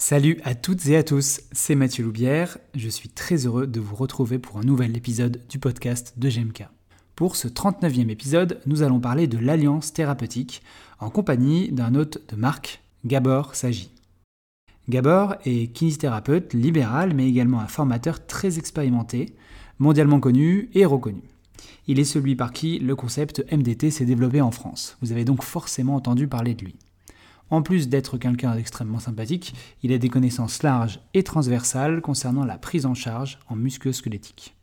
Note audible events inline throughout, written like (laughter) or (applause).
Salut à toutes et à tous, c'est Mathieu Loubière. Je suis très heureux de vous retrouver pour un nouvel épisode du podcast de GMK. Pour ce 39e épisode, nous allons parler de l'alliance thérapeutique en compagnie d'un hôte de marque, Gabor Sagi. Gabor est kinésithérapeute libéral mais également un formateur très expérimenté, mondialement connu et reconnu. Il est celui par qui le concept MDT s'est développé en France. Vous avez donc forcément entendu parler de lui. En plus d'être quelqu'un d'extrêmement sympathique, il a des connaissances larges et transversales concernant la prise en charge en musculo-squelettique.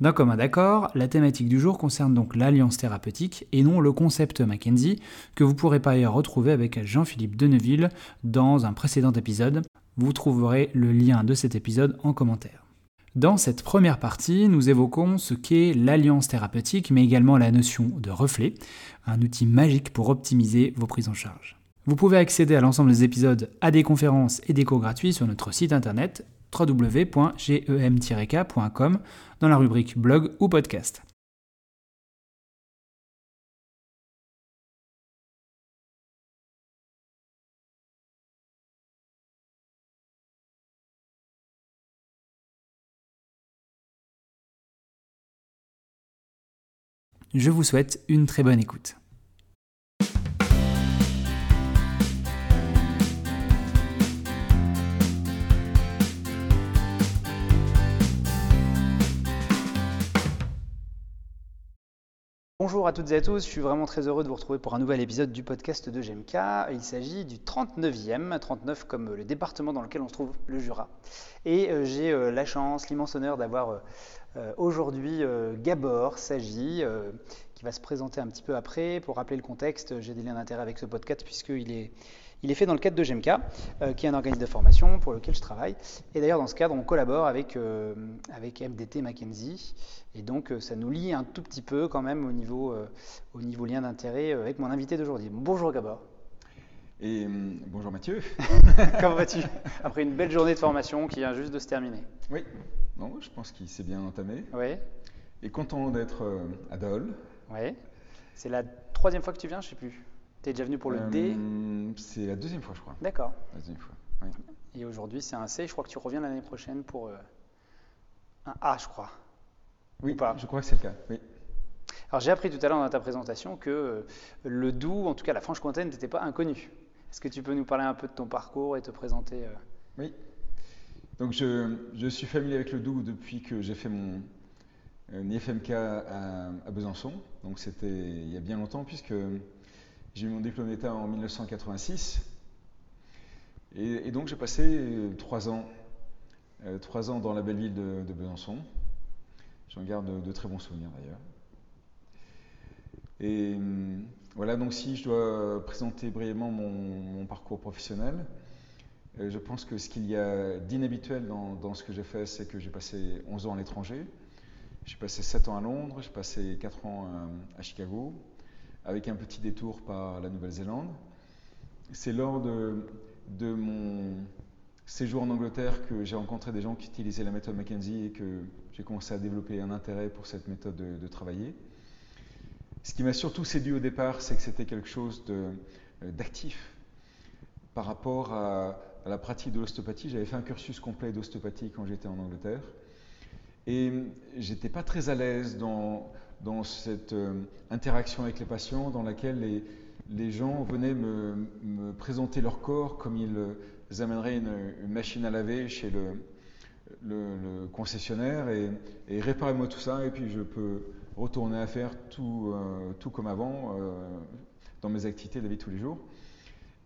D'un commun d'accord, la thématique du jour concerne donc l'alliance thérapeutique et non le concept Mackenzie, que vous pourrez par ailleurs retrouver avec Jean-Philippe Deneville dans un précédent épisode. Vous trouverez le lien de cet épisode en commentaire. Dans cette première partie, nous évoquons ce qu'est l'alliance thérapeutique, mais également la notion de reflet, un outil magique pour optimiser vos prises en charge. Vous pouvez accéder à l'ensemble des épisodes, à des conférences et des cours gratuits sur notre site internet www.gem-k.com dans la rubrique blog ou podcast. Je vous souhaite une très bonne écoute. Bonjour à toutes et à tous, je suis vraiment très heureux de vous retrouver pour un nouvel épisode du podcast de GMK. Il s'agit du 39e, 39 comme le département dans lequel on se trouve, le Jura. Et euh, j'ai euh, la chance, l'immense honneur d'avoir euh, aujourd'hui Gabor Sagi, qui va se présenter un petit peu après. Pour rappeler le contexte, j'ai des liens d'intérêt avec ce podcast puisqu'il est il est fait dans le cadre de GMK, euh, qui est un organisme de formation pour lequel je travaille. Et d'ailleurs, dans ce cadre, on collabore avec, euh, avec MDT Mackenzie. Et donc, euh, ça nous lie un tout petit peu quand même au niveau, au niveau lien d'intérêt avec mon invité d'aujourd'hui. Bonjour Gabor. Et bonjour Mathieu. (laughs) Comment vas-tu? Après une belle journée de formation qui vient juste de se terminer. Oui, non, je pense qu'il s'est bien entamé. Oui. Et content d'être à Dole. Oui. C'est la troisième fois que tu viens, je ne sais plus. Tu es déjà venu pour le D euh, C'est la deuxième fois, je crois. D'accord. La deuxième fois, Et aujourd'hui, c'est un C. Je crois que tu reviens l'année prochaine pour euh, un A, je crois. Oui, pas je crois que c'est le cas. Oui. Alors, j'ai appris tout à l'heure dans ta présentation que euh, le Doubs, en tout cas la Franche-Comté, n'était pas inconnu. Est-ce que tu peux nous parler un peu de ton parcours et te présenter Oui. Donc, je, je, suis familier avec le Doubs depuis que j'ai fait mon IFMK à, à Besançon. Donc, c'était il y a bien longtemps, puisque j'ai eu mon diplôme d'État en 1986. Et, donc j'ai passé euh, trois ans, euh, trois ans dans la belle ville de, Besançon. J'en garde de, très bons souvenirs d'ailleurs. Et hum, voilà, donc si je dois présenter brièvement mon, parcours professionnel, euh, je pense que ce qu'il y a d'inhabituel dans, dans, ce que j'ai fait, c'est que j'ai passé 11 ans à l'étranger. J'ai passé 7 ans à Londres, j'ai passé 4 ans à Chicago, avec un petit détour par la Nouvelle-Zélande. C'est lors de, mon séjour en Angleterre que j'ai rencontré des gens qui utilisaient la méthode Mackenzie et que j'ai commencé à développer un intérêt pour cette méthode de, travailler. Ce qui m'a surtout séduit au départ, c'est que c'était quelque chose euh, d'actif par rapport à, la pratique de l'ostéopathie. J'avais fait un cursus complet d'ostéopathie quand j'étais en Angleterre. Et j'étais pas très à l'aise dans cette euh, interaction avec les patients dans laquelle les, gens venaient me, présenter leur corps comme ils euh, amèneraient une, machine à laver chez le, concessionnaire et, et réparez-moi tout ça et puis je peux retourner à faire tout, euh, comme avant dans mes activités de la vie tous les jours.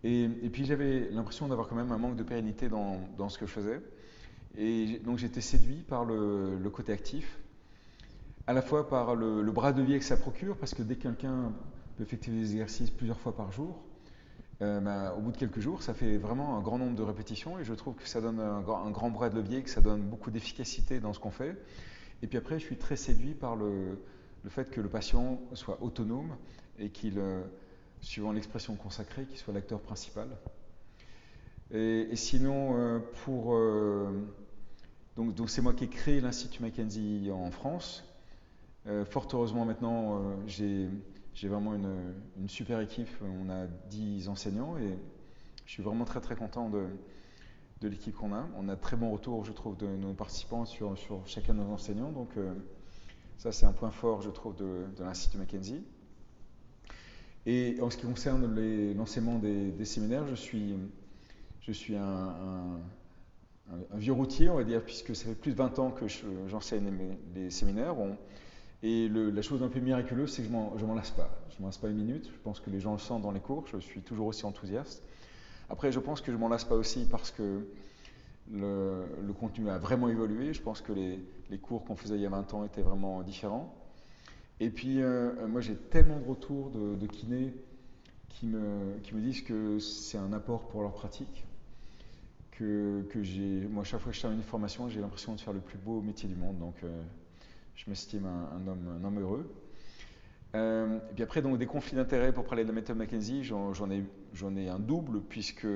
Et, puis j'avais l'impression d'avoir quand même un manque de pérennité dans ce que je faisais. Et donc j'étais séduit par le, côté actif à la fois par le, bras de vie que ça procure, parce que dès que quelqu'un peut effectuer des exercices plusieurs fois par jour, euh, ben, au bout de quelques jours, ça fait vraiment un grand nombre de répétitions et je trouve que ça donne un, grand bras de levier, que ça donne beaucoup d'efficacité dans ce qu'on fait. Et puis après, je suis très séduit par le, fait que le patient soit autonome et qu'il, euh, suivant l'expression consacrée, qu'il soit l'acteur principal. Et, sinon, euh, pour. Donc, c'est moi qui ai créé l'Institut Mackenzie en France. Euh, fort heureusement maintenant, euh, j'ai vraiment une, super équipe. On a 10 enseignants et je suis vraiment très très content de, l'équipe qu'on a. On a très bon retour, je trouve, de nos participants sur, chacun de nos enseignants. Donc, ça, c'est un point fort, je trouve, de, l'Institut Mackenzie. Et en ce qui concerne l'enseignement des, séminaires, je suis, je suis un, un, vieux routier, on va dire, puisque ça fait plus de 20 ans que j'enseigne les, les, séminaires. Et la chose un peu miraculeuse, c'est que je ne m'en lasse pas. Je ne m'en lasse pas une minute. Je pense que les gens le sentent dans les cours. Je suis toujours aussi enthousiaste. Après, je pense que je ne m'en lasse pas aussi parce que le, contenu a vraiment évolué. Je pense que les, cours qu'on faisait il y a 20 ans étaient vraiment différents. Et puis, euh, moi, j'ai tellement de retours de, kinés qui me, disent que c'est un apport pour leur pratique. Que, que j'ai, moi, chaque fois que je termine une formation, j'ai l'impression de faire le plus beau métier du monde. Donc, euh, je m'estime un, un, homme, un homme heureux. Euh, et puis après, donc, des conflits d'intérêts pour parler de la méthode McKenzie, j'en, ai, un double, puisque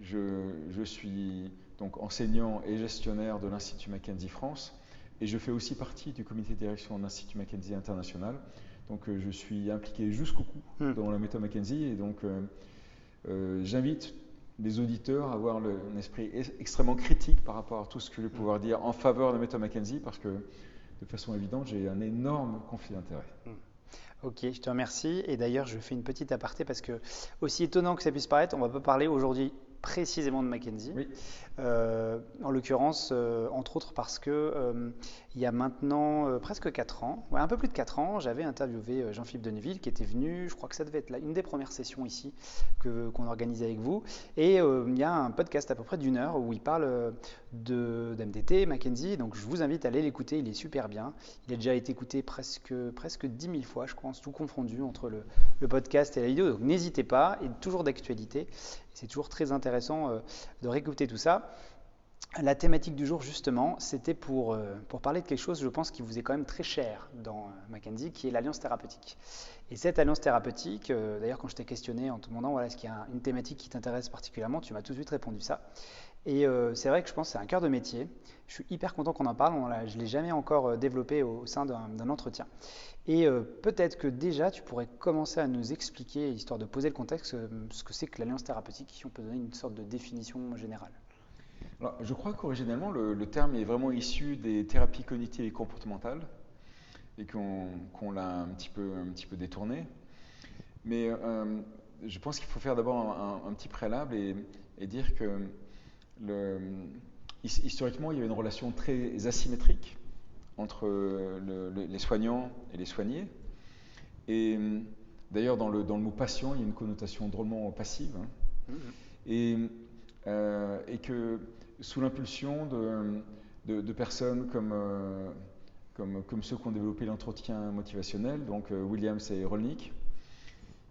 je, je suis donc enseignant et gestionnaire de l'Institut Mackenzie France. Et je fais aussi partie du comité de direction de l'Institut Mackenzie International. Donc euh, je suis impliqué jusqu'au cou mmh. dans la méthode Mackenzie. Et donc euh, j'invite les auditeurs avoir le, un esprit extrêmement critique par rapport à tout ce que je vais pouvoir dire en faveur de la méthode Mackenzie, parce que de façon évidente, j'ai un énorme conflit d'intérêts. Mmh. Ok, je te remercie. Et d'ailleurs, je fais une petite aparté parce que, aussi étonnant que ça puisse paraître, on va pas parler aujourd'hui précisément de Mackenzie. Oui. Euh, en l'occurrence, euh, entre autres parce que euh, il y a maintenant euh, presque 4 ans, un peu plus de 4 ans, j'avais interviewé euh, Jean-Philippe Denneville qui était venu, je crois que ça devait être une des premières sessions ici que, qu'on organisait avec vous. Et euh, il y a un podcast à peu près d'une heure où il parle de, d'MDT, Mackenzie. Donc je vous invite à aller l'écouter, il est super bien. Il a déjà été écouté presque, presque 10 000 fois, je pense, tout confondu entre le, le podcast et la vidéo. Donc n'hésitez pas, et toujours d'actualité. C'est toujours très intéressant de réécouter tout ça. La thématique du jour, justement, c'était pour, euh, pour parler de quelque chose, je pense, qui vous est quand même très cher dans euh, Mackenzie, qui est l'alliance thérapeutique. Et cette alliance thérapeutique, euh, d'ailleurs, quand je t'ai questionné en te demandant voilà, est-ce qu'il y a une thématique qui t'intéresse particulièrement, tu m'as tout de suite répondu ça. Et c'est vrai que je pense que c'est un cœur de métier. Je suis hyper content qu'on en parle. Je ne l'ai jamais encore développé au, sein d'un entretien. Et peut-être que déjà, tu pourrais commencer à nous expliquer, histoire de poser le contexte, ce que c'est que l'alliance thérapeutique, si on peut donner une sorte de définition générale. Alors, je crois qu'originellement, le, le, terme est vraiment issu des thérapies cognitives et comportementales et qu'on qu l'a un, petit peu, un petit peu détourné. Mais euh, je pense qu'il faut faire d'abord un, un, petit préalable et, et dire que le, historiquement, il y avait une relation très asymétrique entre le, les soignants et les soignés. Et d'ailleurs, dans le, dans le mot patient, il y a une connotation drôlement passive. Hein. Mmh. Et, euh, et que sous l'impulsion de, personnes comme, euh, comme, ceux qui ont développé l'entretien motivationnel, donc euh, Williams et Rolnick,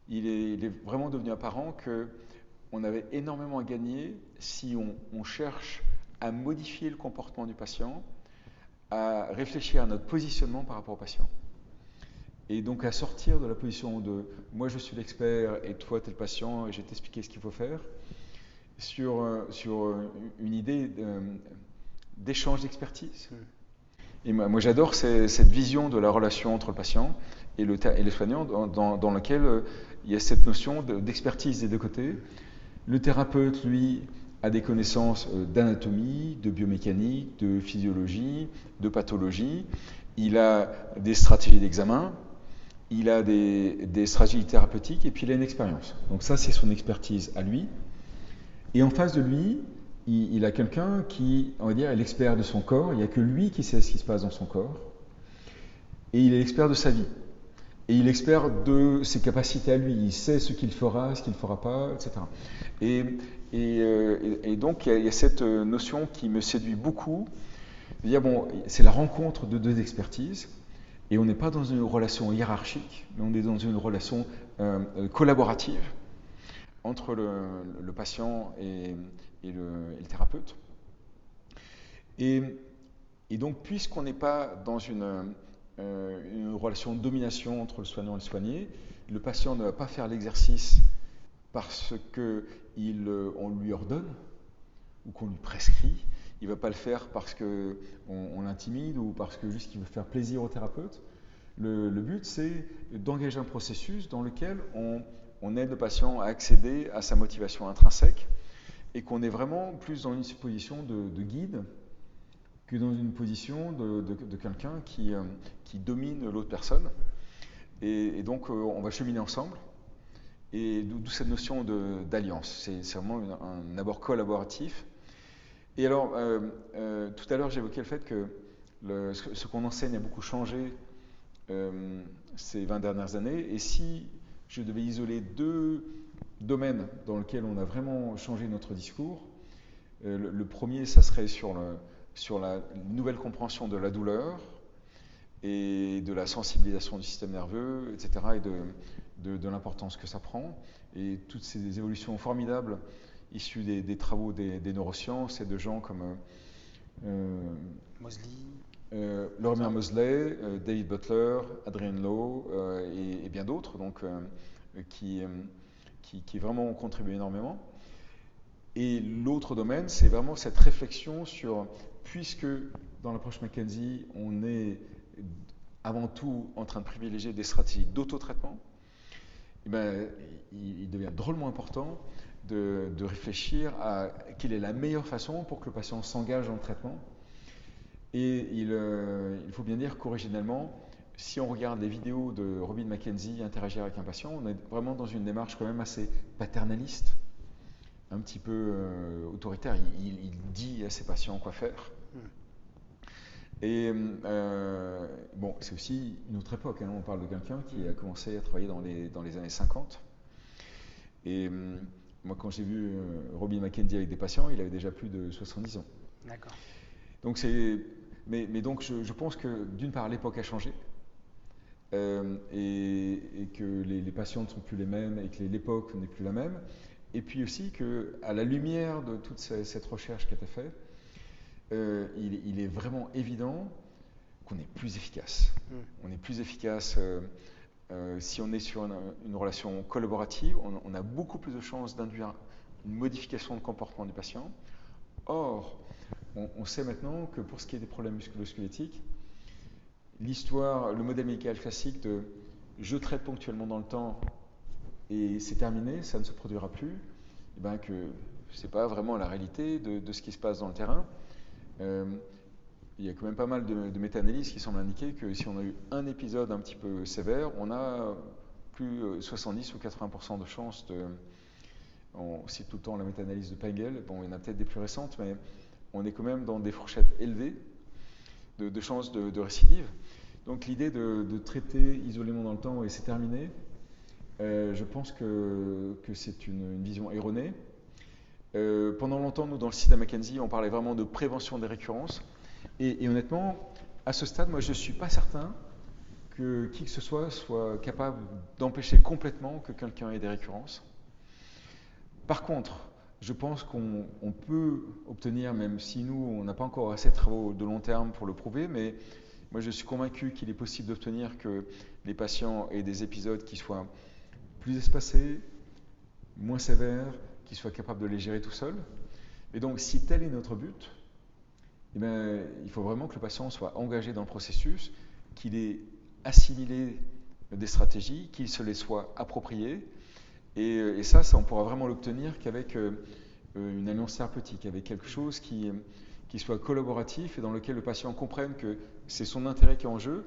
il est, il est, vraiment devenu apparent qu'on avait énormément à gagner si on, on, cherche à modifier le comportement du patient, à réfléchir à notre positionnement par rapport au patient. Et donc à sortir de la position de moi je suis l'expert et toi tu es le patient et je vais t'expliquer ce qu'il faut faire, sur, euh, euh, une idée d'échange d'expertise. Et moi, j'adore cette vision de la relation entre le patient et le, soignant, dans, laquelle euh, il y a cette notion d'expertise de, des deux côtés. Le thérapeute, lui, a des connaissances d'anatomie, de biomécanique, de physiologie, de pathologie. Il a des stratégies d'examen, il a des, stratégies thérapeutiques et puis il a une expérience. Donc ça, c'est son expertise à lui. Et en face de lui, il, a quelqu'un qui, on va dire, est l'expert de son corps. Il n'y a que lui qui sait ce qui se passe dans son corps. Et il est l'expert de sa vie. Et il est expert de ses capacités à lui. Il sait ce qu'il fera, ce qu'il ne fera pas, etc. Et, et, euh, et donc, il y, a, cette notion qui me séduit beaucoup. C'est la rencontre de deux expertises. Et on n'est pas dans une relation hiérarchique, mais on est dans une relation euh, collaborative entre le, patient et, le, thérapeute. Et, donc, puisqu'on n'est pas dans une, euh, une, relation de domination entre le soignant et le soigné, le patient ne va pas faire l'exercice parce qu'on on lui ordonne ou qu'on lui prescrit. Il ne va pas le faire parce qu'on on, l'intimide ou parce que juste qu'il veut faire plaisir au thérapeute. Le but, c'est d'engager un processus dans lequel on, on aide le patient à accéder à sa motivation intrinsèque et qu'on est vraiment plus dans une position de, guide que dans une position de, quelqu'un qui, euh, qui, domine l'autre personne. Et, donc, euh, on va cheminer ensemble. Et d'où cette notion d'alliance. C'est vraiment un, abord collaboratif. Et alors, euh, tout à l'heure, j'évoquais le fait que le, ce, qu'on enseigne a beaucoup changé ces 20 dernières années. Et si je devais isoler deux domaines dans lesquels on a vraiment changé notre discours, euh, le, premier, ça serait sur, la nouvelle compréhension de la douleur et de la sensibilisation du système nerveux, etc., et de, l'importance que ça prend. Et toutes ces évolutions formidables issues des, travaux des, neurosciences et de gens comme euh, Mosley, euh, Lorimer Mosley, euh, David Butler, Adrian Lowe et, et, bien d'autres, donc qui qui, vraiment ont contribué énormément. Et l'autre domaine, c'est vraiment cette réflexion sur, puisque dans l'approche McKenzie, on est avant tout en train de privilégier des stratégies d'autotraitement, eh ben, il, devient drôlement important de, réfléchir à quelle est la meilleure façon pour que le patient s'engage dans le traitement. Et il, euh, il faut bien dire qu'originellement, si on regarde les vidéos de Robin McKenzie interagir avec un patient, on est vraiment dans une démarche quand même assez paternaliste, un petit peu euh, autoritaire. Il, dit à ses patients quoi faire. Hmm. Et euh, bon, c'est aussi une autre époque. Hein. On parle de quelqu'un qui a commencé à travailler dans les, dans les années 50. Et moi, quand j'ai vu Robin McKenzie avec des patients, il avait déjà plus de 70 ans. D'accord. Donc c'est, mais, mais, donc je, je pense que d'une part l'époque a changé. Euh, et, que les, patients ne sont plus les mêmes et que l'époque n'est plus la même. Et puis aussi qu'à la lumière de toute cette recherche qui a été faite, euh, il, est vraiment évident qu'on est plus efficace. Mm. On est plus efficace euh, si on est sur une, relation collaborative, on, a beaucoup plus de chances d'induire une modification de comportement du patient. Or, on, sait maintenant que pour ce qui est des problèmes musculo-squelettiques, l'histoire, le modèle médical classique de je traite ponctuellement dans le temps et c'est terminé, ça ne se produira plus, eh ben que ce n'est pas vraiment la réalité de, ce qui se passe dans le terrain. Euh, il y a quand même pas mal de, méta-analyses qui semblent indiquer que si on a eu un épisode un petit peu sévère, on a plus 70 ou 80% de chances de. On cite tout le temps la méta-analyse de Pengel, bon, il y en a peut-être des plus récentes, mais on est quand même dans des fourchettes élevées de, chances de, récidive. Donc l'idée de, traiter isolément dans le temps et c'est terminé, euh, je pense que, c'est une, vision erronée. Euh, pendant longtemps, nous, dans le site de McKenzie, on parlait vraiment de prévention des récurrences. Et, honnêtement, à ce stade, moi, je ne suis pas certain que qui que ce soit soit capable d'empêcher complètement que quelqu'un ait des récurrences. Par contre, je pense qu'on peut obtenir, même si nous, on n'a pas encore assez de travaux de long terme pour le prouver, mais moi je suis convaincu qu'il est possible d'obtenir que les patients aient des épisodes qui soient plus espacés, moins sévères, qui soient capables de les gérer tout seuls. Et donc si tel est notre but, eh bien, il faut vraiment que le patient soit engagé dans le processus, qu'il ait assimilé des stratégies, qu'il se les soit appropriées, euh, et, ça, ça, on pourra vraiment l'obtenir qu'avec euh, euh, une alliance thérapeutique, avec quelque chose qui, soit collaboratif et dans lequel le patient comprenne que c'est son intérêt qui est en jeu.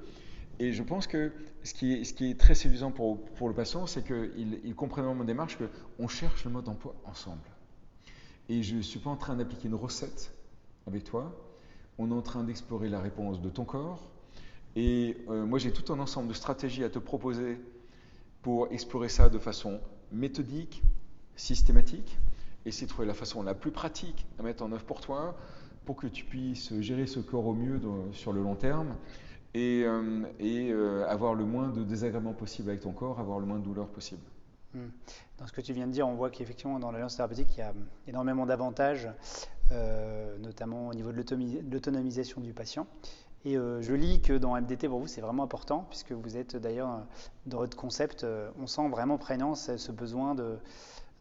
Et je pense que ce qui est, très séduisant pour, pour le patient, c'est qu'il il comprenne dans mon démarche qu'on cherche le mode d'emploi ensemble. Et je ne suis pas en train d'appliquer une recette avec toi, on est en train d'explorer la réponse de ton corps. Et moi, j'ai tout un ensemble de stratégies à te proposer pour explorer ça de façon méthodique, systématique, essayer de trouver la façon la plus pratique à mettre en œuvre pour toi, pour que tu puisses gérer ce corps au mieux sur le long terme et, euh, euh, avoir le moins de désagréments possible avec ton corps, avoir le moins de douleur possible. Hmm. Dans ce que tu viens de dire, on voit qu'effectivement dans l'alliance thérapeutique, il y a énormément d'avantages, euh, notamment au niveau de l'autonomisation du patient. Et euh, je lis que dans MDT, pour vous, c'est vraiment important, puisque vous êtes d'ailleurs euh, dans votre concept, euh, on sent vraiment prégnant ce, besoin de,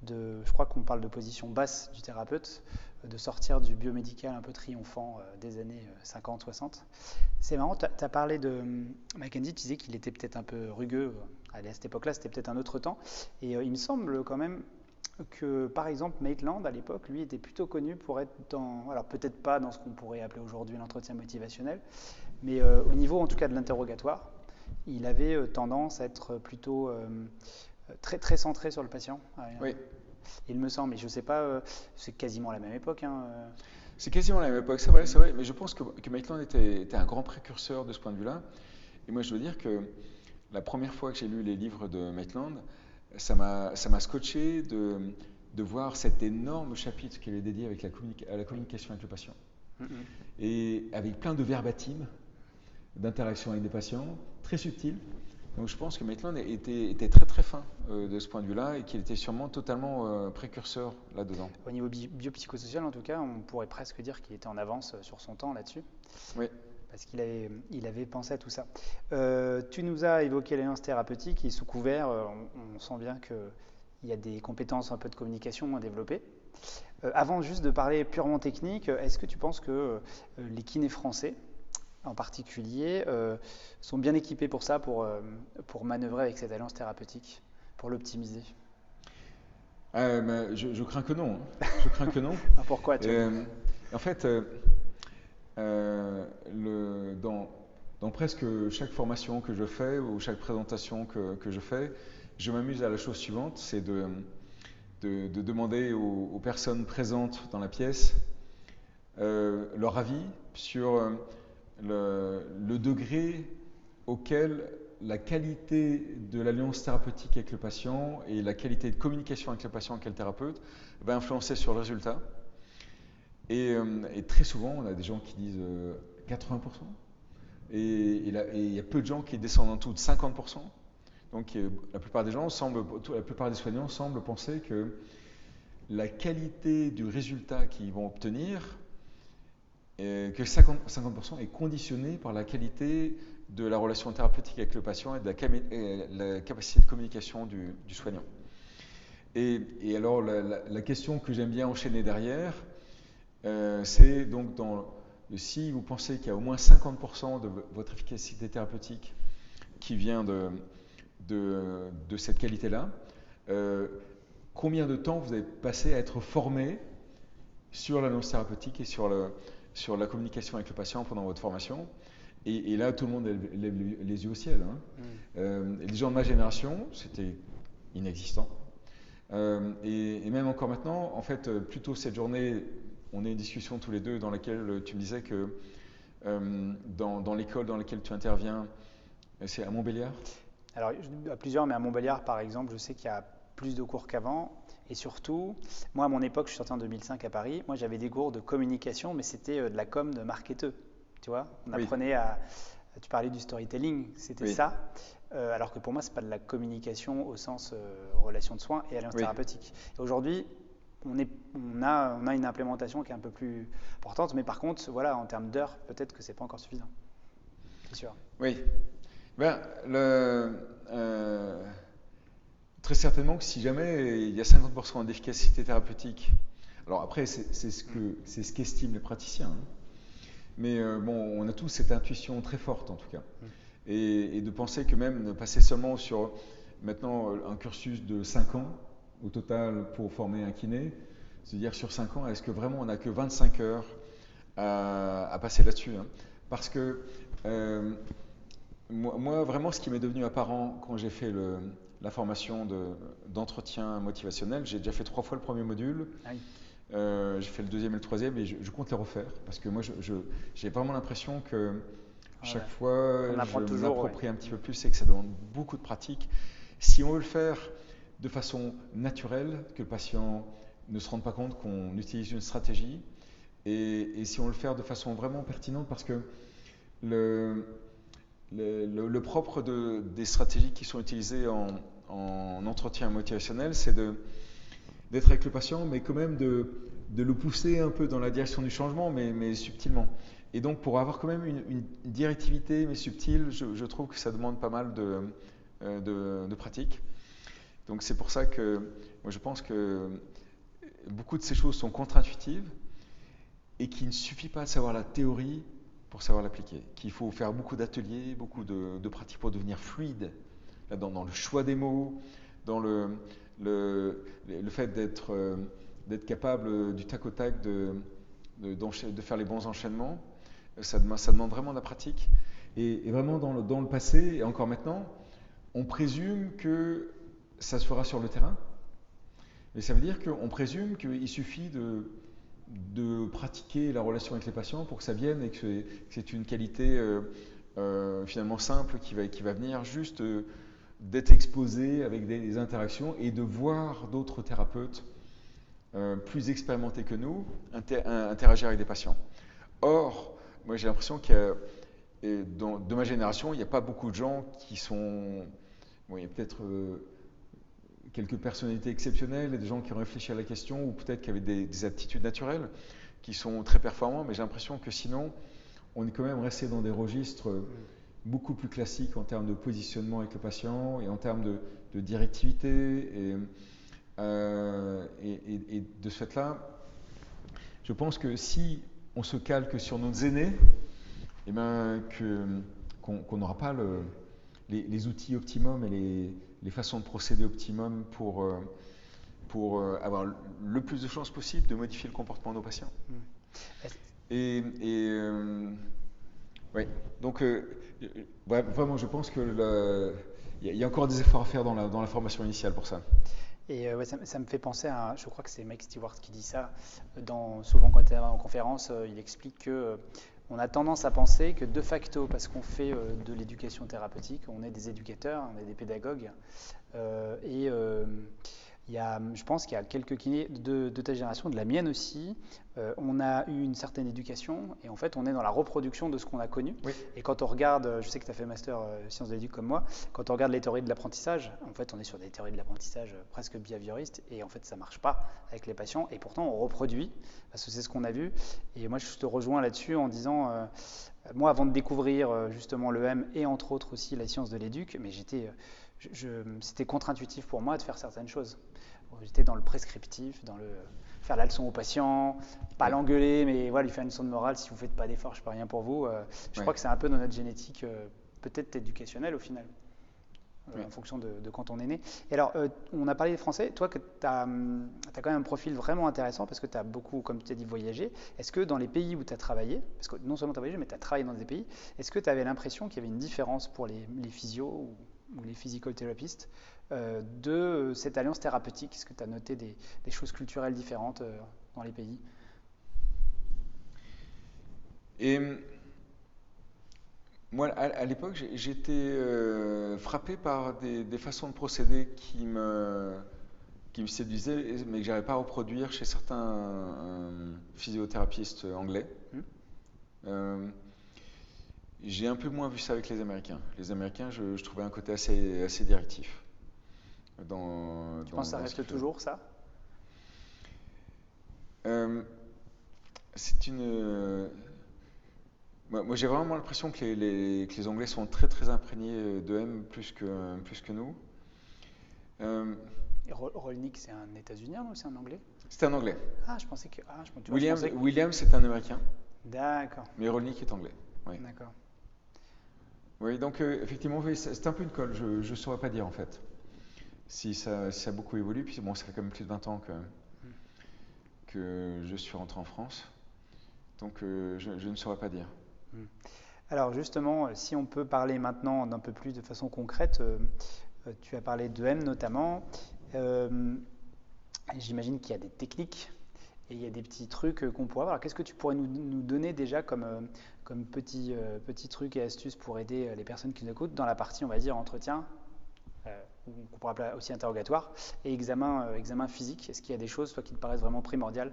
je crois qu'on parle de position basse du thérapeute, de sortir du biomédical un peu triomphant des années 50-60. C'est marrant, tu as parlé de Mackenzie, tu disais qu'il était peut-être un peu rugueux. Allez, à cette époque-là, c'était peut-être un autre temps. Et il me semble quand même que, par exemple, Maitland, à l'époque, lui, était plutôt connu pour être dans, alors peut-être pas dans ce qu'on pourrait appeler aujourd'hui l'entretien motivationnel, mais euh, au niveau, en tout cas, de l'interrogatoire, il avait euh, tendance à être plutôt euh, très, très centré sur le patient. Oui. Il me semble, mais je ne sais pas, c'est quasiment la même époque. Hein, c'est quasiment la même époque, c'est vrai, c'est vrai, mais je pense que, que Maitland était, était, un grand précurseur de ce point de vue-là. Et moi, je veux dire que la première fois que j'ai lu les livres de Maitland, ça m'a scotché de, de, voir cet énorme chapitre qu'il est dédié avec la à la communication avec le patient. Mm-hmm. Et avec plein de verbatim, d'interaction avec des patients, très subtil. Donc je pense que Maitland était, était très très fin euh, de ce point de vue-là et qu'il était sûrement totalement euh, précurseur là-dedans. Au niveau biopsychosocial, en tout cas, on pourrait presque dire qu'il était en avance sur son temps là-dessus. Oui parce qu'il avait, il avait pensé à tout ça. Euh, tu nous as évoqué l'alliance thérapeutique et sous couvert, euh, on, sent bien qu'il y a des compétences un peu de communication à développer. Euh, avant juste de parler purement technique, est-ce que tu penses que les kinés français, en particulier, sont bien équipés pour ça, pour, pour manœuvrer avec cette alliance thérapeutique, pour l'optimiser? Je, crains que non. Hein. Je crains que non. (laughs) Ah, pourquoi tu En fait, euh, le, dans, presque chaque formation que je fais ou chaque présentation que, je fais, je m'amuse à la chose suivante, c'est de, de, de, demander aux, personnes présentes dans la pièce euh, leur avis sur euh, le, le, degré auquel la qualité de l'alliance thérapeutique avec le patient et la qualité de communication avec le patient avec le thérapeute va influencer sur le résultat. Euh, et, très souvent, on a des gens qui disent 80%. Euh, et il y a peu de gens qui descendent en tout de 50%. Donc la plupart des gens la plupart des soignants semblent penser que la qualité du résultat qu'ils vont obtenir, euh, que 50%, est conditionnée par la qualité de la relation thérapeutique avec le patient et de la, capacité de communication du, soignant. Et, alors la, question que j'aime bien enchaîner derrière, euh, c'est donc dans, si vous pensez qu'il y a au moins 50% de votre efficacité thérapeutique qui vient de, de, cette qualité-là, euh, combien de temps vous avez passé à être formé sur l'annonce thérapeutique et sur, le, sur la communication avec le patient pendant votre formation? Et, là, tout le monde lève les yeux au ciel. Hein. Mm. Euh, les gens de ma génération, c'était inexistant. et, et, même encore maintenant, en fait, plutôt cette journée on a une discussion tous les deux dans laquelle tu me disais que euh, dans, l'école dans laquelle tu interviens, c'est à Montbéliard? Alors, à plusieurs, mais à Montbéliard, par exemple, je sais qu'il y a plus de cours qu'avant. Et surtout, moi, à mon époque, je suis sorti en 2005 à Paris. Moi, j'avais des cours de communication, mais c'était euh, de la com de marketeux. Tu vois, on apprenait à. Tu parlais du storytelling, c'était ça. Euh, alors que pour moi, c'est pas de la communication au sens relation de soins et alliance thérapeutique. Aujourd'hui, on, est, on, a, on, a, une implémentation qui est un peu plus importante, mais par contre, voilà, en termes d'heures, peut-être que ce n'est pas encore suffisant. C'est sûr. Oui. Ben, le, euh, très certainement que si jamais il y a 50% d'efficacité thérapeutique, alors après, c'est ce qu'estiment les praticiens, hein. mais euh, bon, on a tous cette intuition très forte en tout cas, mm. et, et, de penser que même ne passer seulement sur maintenant un cursus de 5 ans, au total pour former un kiné, c'est-à-dire sur 5 ans, est-ce que vraiment on n'a que 25 heures à, passer là-dessus hein? Parce que euh, moi, vraiment, ce qui m'est devenu apparent quand j'ai fait le, la formation d'entretien motivationnel, j'ai déjà fait trois fois le premier module. Euh, j'ai fait le deuxième et le troisième et je, compte les refaire parce que moi j'ai vraiment l'impression que chaque fois je m'approprie un petit peu plus et que ça demande beaucoup de pratique. Si on veut le faire de façon naturelle, que le patient ne se rende pas compte qu'on utilise une stratégie, et, si on le fait de façon vraiment pertinente, parce que le, propre de, des stratégies qui sont utilisées en, entretien motivationnel, c'est d'être avec le patient, mais quand même de, le pousser un peu dans la direction du changement, mais, subtilement. Et donc, pour avoir quand même une, directivité, mais subtile, je, trouve que ça demande pas mal de, euh, de pratique. Donc c'est pour ça que moi je pense que beaucoup de ces choses sont contre-intuitives et qu'il ne suffit pas de savoir la théorie pour savoir l'appliquer. Qu'il faut faire beaucoup d'ateliers, beaucoup de, pratiques pour devenir fluide là, dans, le choix des mots, dans le, le, le fait d'être d'être capable du tac au tac de, de, de, faire les bons enchaînements. Ça demande, ça demande vraiment de la pratique. Et, et vraiment dans le, dans le, passé, et encore maintenant, on présume que ça se fera sur le terrain. Et ça veut dire qu'on présume qu'il suffit de, pratiquer la relation avec les patients pour que ça vienne et que c'est une qualité euh, euh, finalement simple qui va, venir juste euh, d'être exposé avec des, interactions et de voir d'autres thérapeutes plus expérimentés que nous inter interagir avec des patients. Or, moi j'ai l'impression que de ma génération, il n'y a pas beaucoup de gens qui sont... Il y a peut-être quelques personnalités exceptionnelles et des gens qui ont réfléchi à la question ou peut-être qui avaient des, des, aptitudes naturelles qui sont très performants, mais j'ai l'impression que sinon, on est quand même resté dans des registres beaucoup plus classiques en termes de positionnement avec le patient et en termes de, directivité. Et, euh, et, de ce fait-là, je pense que si on se calque sur nos aînés, eh ben, qu'on n'aura pas le, les, les, outils optimum et les, les, façons de procéder optimum pour, euh, pour euh, avoir le plus de chances possible de modifier le comportement de nos patients. Et, et euh, oui, donc vraiment, je pense qu'il y, y, a encore des efforts à faire dans la, dans la formation initiale pour ça. Et euh, ouais, ça, ça, me fait penser à, je crois que c'est Mike Stewart qui dit ça, dans, souvent quand il est en conférence, euh, il explique que on a tendance à penser que de facto, parce qu'on fait euh, de l'éducation thérapeutique, on est des éducateurs, on est des pédagogues, euh, et il y a, je pense qu'il y a quelques kinés de, de, ta génération, de la mienne aussi. Euh, on a eu une certaine éducation et en fait, on est dans la reproduction de ce qu'on a connu. Oui. Et quand on regarde, je sais que tu as fait master euh, sciences de l'éduc comme moi, quand on regarde les théories de l'apprentissage, en fait, on est sur des théories de l'apprentissage presque behavioristes et en fait, ça marche pas avec les patients et pourtant, on reproduit parce que c'est ce qu'on a vu. Et moi, je te rejoins là-dessus en disant, euh, moi, avant de découvrir euh, justement l'EM et entre autres aussi la science de l'éduc, mais j'étais, c'était contre-intuitif pour moi de faire certaines choses. J'étais dans le prescriptif, dans le faire la leçon au patient, pas l'engueuler, mais voilà, lui faire une leçon de morale, si vous ne faites pas d'efforts, je ne fais rien pour vous. Euh, je ouais. crois que c'est un peu dans notre génétique, euh, peut-être éducationnelle au final, euh, en fonction de, de, quand on est né. Et alors, euh, on a parlé des Français, toi, tu as, as, quand même un profil vraiment intéressant parce que tu as beaucoup, comme tu as dit, voyagé. Est-ce que dans les pays où tu as travaillé, parce que non seulement tu as voyagé, mais tu as travaillé dans des pays, est-ce que tu avais l'impression qu'il y avait une différence pour les, les physios ou, ou les physical thérapeutes euh, de cette alliance thérapeutique Est-ce que tu as noté des, des, choses culturelles différentes euh, dans les pays? Et moi, à, à l'époque, j'étais euh, frappé par des, des, façons de procéder qui me, qui me séduisaient, mais que j'arrivais pas à reproduire chez certains euh, physiothérapeutes anglais. Mmh. Euh, j'ai un peu moins vu ça avec les Américains. Les Américains, je, je trouvais un côté assez, assez directif. Dans, tu dans, penses que ça reste toujours ça? Euh, C'est une. Moi, moi j'ai vraiment l'impression que les, les, que les, Anglais sont très très imprégnés de M plus que, plus que nous. Euh, Rolnick, c'est un États-Unien ou c'est un Anglais? C'est un Anglais. Ah, je pensais que. Ah, je, tu William, que... C'est un Américain. D'accord. Mais Rolnick est anglais. Oui. D'accord. Oui, donc euh, effectivement, c'est un peu une colle, je ne saurais pas dire en fait si ça, a beaucoup évolué. Puis bon, ça fait quand même plus de 20 ans que, je suis rentré en France. Donc euh, je, ne saurais pas dire. Alors justement, si on peut parler maintenant d'un peu plus de façon concrète, euh, tu as parlé de M notamment. J'imagine qu'il y a des techniques et il y a des petits trucs qu'on pourrait avoir. Qu'est-ce que tu pourrais nous, donner déjà comme, comme petits, euh, petits trucs et astuces pour aider les personnes qui nous écoutent dans la partie, on va dire, entretien qu'on pourrait appeler aussi interrogatoire, et examen, euh, examen physique? Est-ce qu'il y a des choses toi, qui te paraissent vraiment primordiales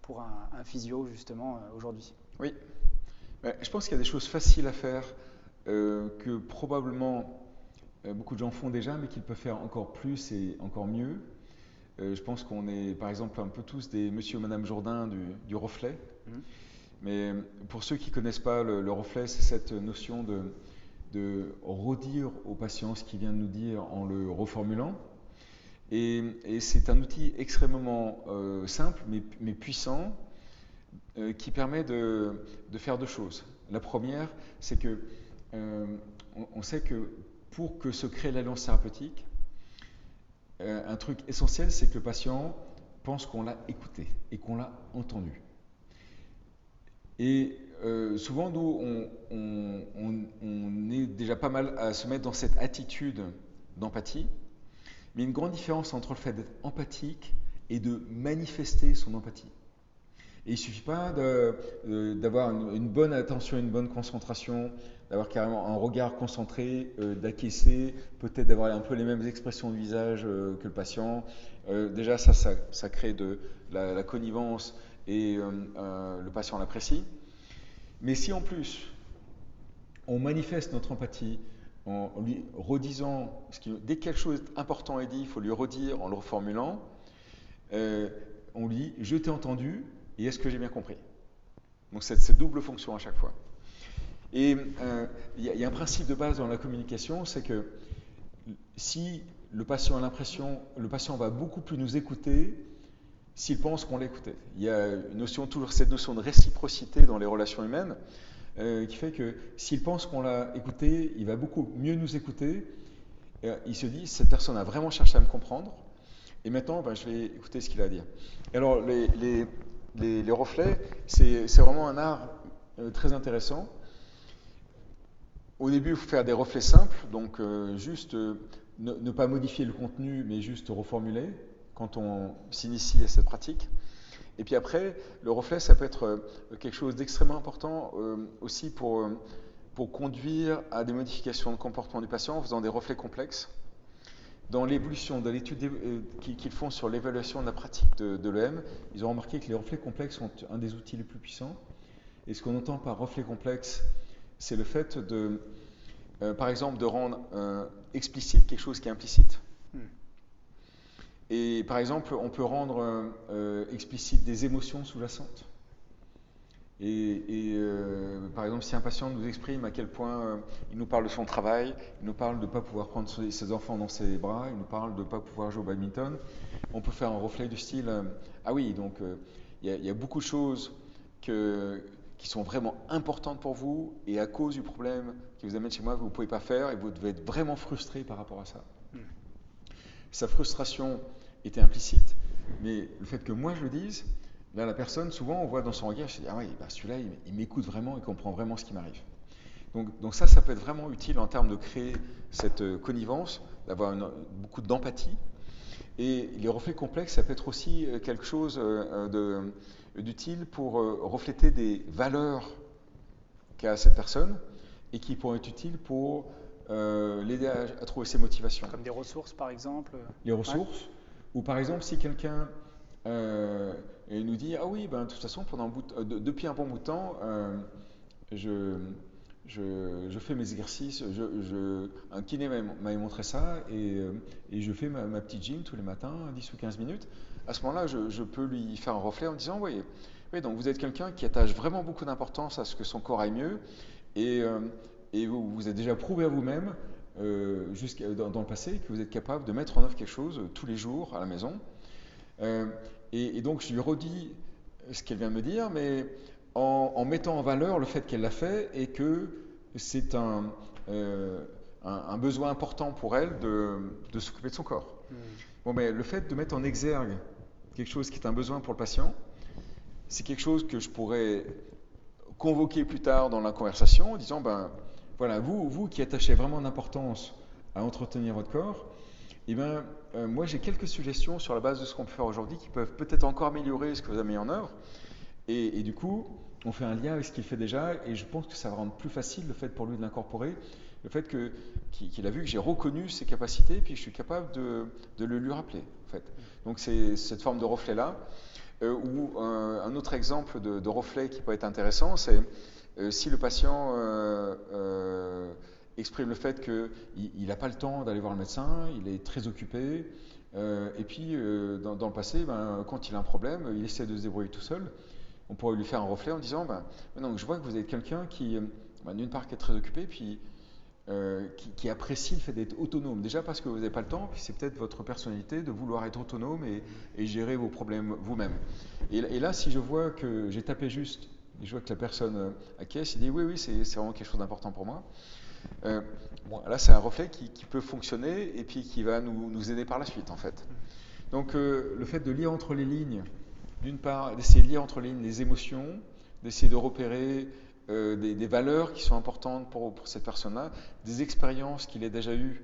pour un, physio, justement, euh, aujourd'hui? Oui. Ouais, je pense qu'il y a des choses faciles à faire euh, que probablement euh, beaucoup de gens font déjà, mais qu'ils peuvent faire encore plus et encore mieux. Euh, je pense qu'on est, par exemple, un peu tous des monsieur ou madame Jourdain du, du reflet. Mmh. Mais pour ceux qui ne connaissent pas le, le reflet, c'est cette notion de de redire au patient ce qu'il vient de nous dire en le reformulant. Et, et c'est un outil extrêmement euh, simple mais, mais puissant euh, qui permet de, de, faire deux choses. La première, c'est que euh, on, on, sait que pour que se crée l'alliance thérapeutique, un truc essentiel, c'est que le patient pense qu'on l'a écouté et qu'on l'a entendu. Et souvent, nous, on, est déjà pas mal à se mettre dans cette attitude d'empathie, mais une grande différence entre le fait d'être empathique et de manifester son empathie. Et il ne suffit pas d'avoir une, bonne attention, une bonne concentration, d'avoir carrément un regard concentré, euh, d'acquiescer, peut-être d'avoir un peu les mêmes expressions de visage euh, que le patient. Euh, déjà, ça, ça, crée de la, connivence et le patient l'apprécie. Mais si en plus, on manifeste notre empathie en lui redisant, ce qui, dès que quelque chose d'important est dit, il faut lui redire en le reformulant, on lui dit, je t'ai entendu, et est-ce que j'ai bien compris? Donc cette, cette, double fonction à chaque fois. Et euh, il y, a un principe de base dans la communication, c'est que si le patient a l'impression, le patient va beaucoup plus nous écouter s'il pense qu'on l'a écouté. Il y a une notion, toujours cette notion de réciprocité dans les relations humaines, euh, qui fait que s'il pense qu'on l'a écouté, il va beaucoup mieux nous écouter. il se dit, cette personne a vraiment cherché à me comprendre, et maintenant, ben, je vais écouter ce qu'il a à dire. alors, les, les, les, reflets, c'est vraiment un art euh, très intéressant. Au début, il faut faire des reflets simples, donc euh, juste euh, ne, pas modifier le contenu, mais juste reformuler quand on s'initie à cette pratique. Et puis après, le reflet, ça peut être quelque chose d'extrêmement important aussi pour, pour conduire à des modifications de comportement du patient en faisant des reflets complexes dans l'évolution, dans l'étude euh, qu'ils font sur l'évaluation de la pratique de, l'EM, ils ont remarqué que les reflets complexes sont un des outils les plus puissants. Et ce qu'on entend par reflet complexe, c'est le fait de, euh, par exemple, de rendre euh, explicite quelque chose qui est implicite. Hmm. Et par exemple, on peut rendre explicite des émotions sous-jacentes. Et, euh, par exemple, si un patient nous exprime à quel point euh, il nous parle de son travail, il nous parle de ne pas pouvoir prendre ses enfants dans ses bras, il nous parle de ne pas pouvoir jouer au badminton, on peut faire un reflet du style euh, Ah oui, donc il y, a beaucoup de choses qui sont vraiment importantes pour vous, et à cause du problème qui vous amène chez moi, vous ne pouvez pas faire, et vous devez être vraiment frustré par rapport à ça. Hmm. Sa frustration était implicite, mais le fait que moi je le dise, Là, la personne, souvent, on voit dans son regard, je dis, ah oui, bah, celui-là, il, m'écoute vraiment, il comprend vraiment ce qui m'arrive. Donc, donc, ça, ça peut être vraiment utile en termes de créer cette euh, connivence, d'avoir beaucoup d'empathie. Et les reflets complexes, ça peut être aussi euh, quelque chose euh, d'utile pour refléter des valeurs qu'a cette personne et qui pourraient être utiles pour l'aider à, trouver ses motivations. Comme des ressources, par exemple Les ressources. Ou par exemple, si quelqu'un et il nous dit Ah oui, ben, de toute façon, pendant euh, depuis un bon bout de temps, euh, je, je, fais mes exercices. Je, un kiné m'a montré ça et, euh, et je fais ma, petite gym tous les matins, 10 ou 15 minutes. À ce moment-là, je, peux lui faire un reflet en disant Oui, oui donc vous êtes quelqu'un qui attache vraiment beaucoup d'importance à ce que son corps aille mieux et, et vous, vous êtes déjà prouvé à vous-même. Dans, dans, le passé, que vous êtes capable de mettre en œuvre quelque chose tous les jours à la maison. Et, donc je lui redis ce qu'elle vient de me dire, mais en, mettant en valeur le fait qu'elle l'a fait et que c'est un, euh, un, besoin important pour elle de, de s'occuper de son corps. Hmm. Bon, mais le fait de mettre en exergue quelque chose qui est un besoin pour le patient, c'est quelque chose que je pourrais convoquer plus tard dans la conversation en disant, ben voilà, vous, vous qui attachez vraiment d'importance à entretenir votre corps, eh bien, euh, moi j'ai quelques suggestions sur la base de ce qu'on peut faire aujourd'hui qui peuvent peut-être encore améliorer ce que vous avez mis en œuvre. Et, du coup, on fait un lien avec ce qu'il fait déjà, et je pense que ça va rendre plus facile le fait pour lui de l'incorporer, le fait que, qu'il, a vu que j'ai reconnu ses capacités, puis que je suis capable de, le lui rappeler. En fait. Donc c'est cette forme de reflet-là. Euh, ou euh, un autre exemple de, reflet qui peut être intéressant, c'est si le patient exprime le fait qu'il n'a pas le temps d'aller voir le médecin, il est très occupé, euh, et puis euh, dans, le passé, ben, quand il a un problème, il essaie de se débrouiller tout seul. On pourrait lui faire un reflet en disant, ben, je vois que vous êtes quelqu'un qui, ben, d'une part, est très occupé, puis euh, qui, apprécie le fait d'être autonome. Déjà parce que vous n'avez pas le temps, puis c'est peut-être votre personnalité de vouloir être autonome et, gérer vos problèmes vous-même. Et, et, là, si je vois que j'ai tapé juste, et je vois que la personne acquiesce, il dit oui, oui, c'est vraiment quelque chose d'important pour moi. Là, c'est un reflet qui, peut fonctionner et puis qui va nous, aider par la suite, en fait. Donc, le fait de lire entre les lignes, d'une part, d'essayer de lire entre les lignes les émotions, d'essayer de repérer des, valeurs qui sont importantes pour, cette personne-là, des expériences qu'il a déjà eues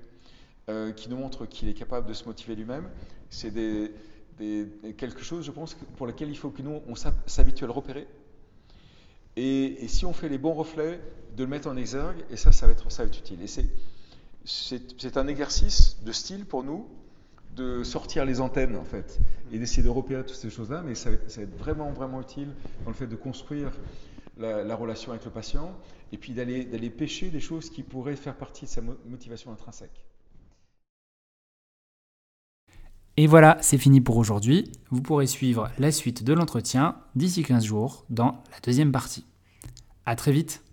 euh, qui nous montre qu'il est capable de se motiver lui-même. C'est quelque chose, je pense, pour lequel il faut que nous, on s'habitue à le repérer. Et, si on fait les bons reflets, de le mettre en exergue, et ça, ça va être, ça va être utile. Et c'est un exercice de style pour nous, de sortir les antennes, en fait, et d'essayer de repérer toutes ces choses-là, mais ça va, être, vraiment, vraiment utile dans le fait de construire la, la relation avec le patient, et puis d'aller pêcher des choses qui pourraient faire partie de sa motivation intrinsèque. Et voilà, c'est fini pour aujourd'hui. Vous pourrez suivre la suite de l'entretien d'ici 15 jours dans la deuxième partie. A très vite